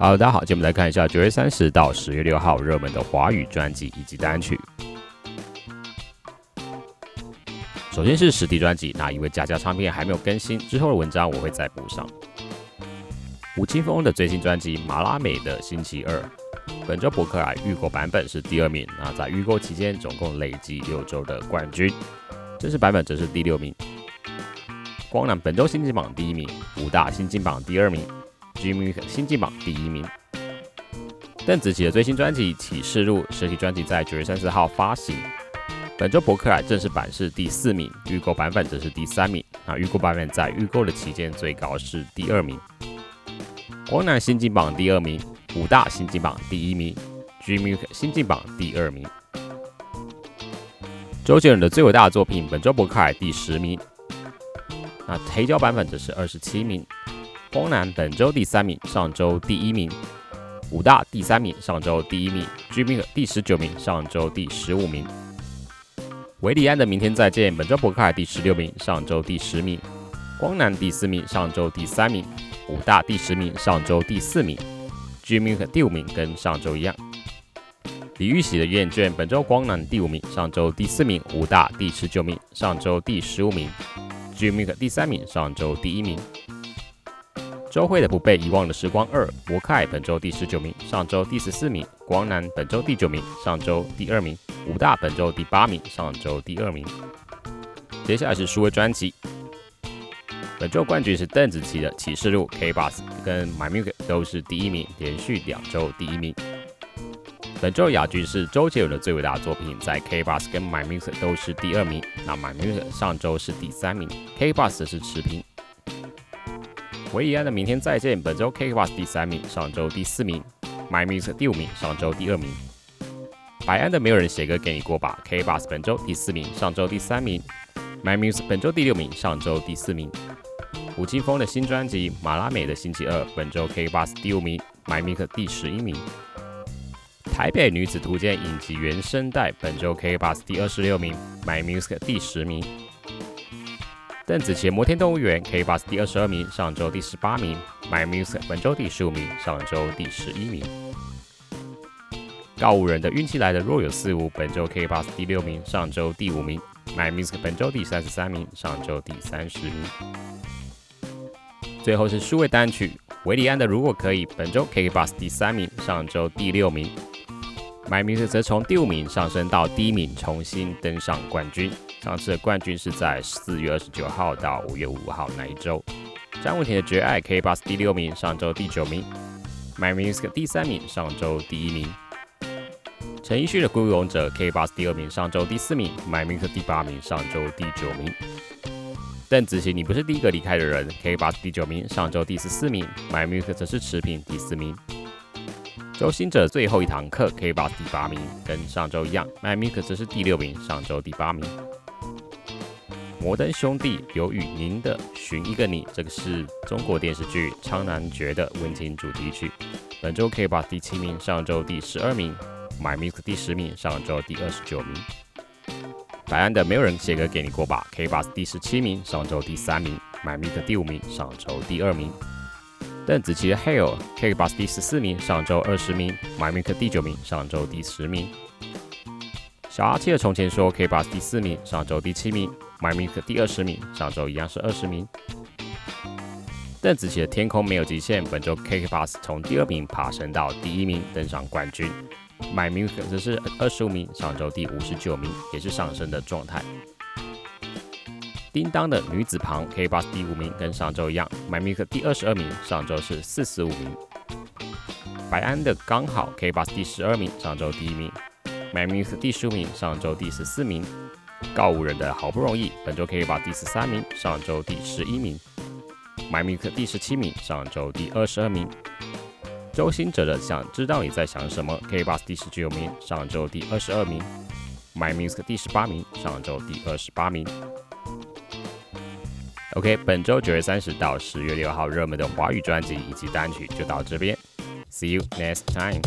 好，大家好，今天我们来看一下九月三十到十月六号热门的华语专辑以及单曲。首先是实体专辑，那因为佳佳唱片还没有更新，之后的文章我会再补上。吴青峰的最新专辑《马拉美的星期二》，本周博客来预购版本是第二名，那在预购期间总共累计六周的冠军，正式版本则是第六名。光南本周新进榜第一名，武大新进榜第二名。G M 新进榜第一名，邓紫棋的最新专辑《启示录》实体专辑在九月三十号发行。本周博客来正式版是第四名，预购版本则是第三名。那预购版本在预购的期间最高是第二名。光南新进榜第二名，武大新进榜第一名，G M 新进榜第二名。周杰伦的最伟大的作品本周博客来第十名，那黑胶版本则是二十七名。光南本周第三名，上周第一名；武大第三名，上周第一名；居民第十九名，上周第十五名；维里安的明天再见，本周博客第十六名，上周第十名；光南第四名，上周第三名；武大第十名，上周第四名；居民第五名，跟上周一样。李玉玺的厌倦，本周光南第五名，上周第四名；武大第十九名，上周第十五名；居民第三名，上周第一名。周慧的不被遗忘的时光二，博凯本周第十九名，上周第十四名；光南本周第九名，上周第二名；武大本周第八名，上周第二名。接下来是数位专辑，本周冠军是邓紫棋的《启示录》，K Bus 跟 My Music 都是第一名，连续两周第一名。本周亚军是周杰伦的最伟大作品，在 K Bus 跟 My Music 都是第二名，那 My Music 上周是第三名，K Bus 是持平。维里安的明天再见，本周 KKBOX 第三名，上周第四名；My Music 第五名，上周第二名。白安的没有人写歌给你过吧，K boss 本周第四名，上周第三名；My Music 本周第六名，上周第四名。吴青峰的新专辑《马拉美的星期二》，本周 K boss 第五名，My Music 第十一名。台北女子图鉴影集原声带，本周 K boss 第二十六名，My Music 第十名。邓紫棋《摩天动物园》K Bus 第二十二名，上周第十八名；My Music 本周第十五名，上周第十一名。告五人的运气来的若有似无，本周 K Bus 第六名，上周第五名；My Music 本周第三十三名，上周第三十名。最后是数位单曲，维里安的如果可以，本周 K Bus 第三名，上周第六名；My Music 则从第五名上升到第一名，重新登上冠军。上次的冠军是在四月二十九号到五月五号那一周。张文婷的《绝爱》K Bus 第六名，上周第九名；My Music 第三名，上周第一名。陈奕迅的《孤勇者》K Bus 第二名，上周第四名；My Music 第八名，上周第九名。邓紫棋，你不是第一个离开的人，K Bus 第九名，上周第十四名；My Music 则是持平第四名。周星哲最后一堂课 K 把第八名，跟上周一样；My Music 则是第六名，上周第八名。摩登兄弟有与您的寻一个你，这个是中国电视剧《苍兰诀》的温情主题曲。本周 K 把第七名，上周第十二名；My m i c 第十名，上周第二十九名。白安的没有人写歌给你过吧？K 把第十七名，上周第三名；My m i c 第五名，上周第二名。邓紫棋的 Hail k b o s 第十四名，上周二十名；My Music 第九名，上周第十名。小阿七的从前说 k b o s 第四名，上周第七名。My Music 第二十名，上周一样是二十名。邓紫棋的《天空没有极限》，本周 KK Bus 从第二名爬升到第一名，登上冠军。My Music 则是二十五名，上周第五十九名，也是上升的状态。叮当的女子旁，K Bus 第五名，跟上周一样。My Music 第二十二名，上周是四十五名。白安的刚好 K Bus 第十二名，上周第一名。My Music 第十五名，上周第十四名。告五人的好不容易，本周可以把第十三名，上周第十一名；My Music 第十七名，上周第二十二名。周星哲的想知道你在想什么，可以把第十九名，上周第二十二名；My Music 第十八名，上周第二十八名。OK，本周九月三十到十月六号热门的华语专辑以及单曲就到这边，See you next time。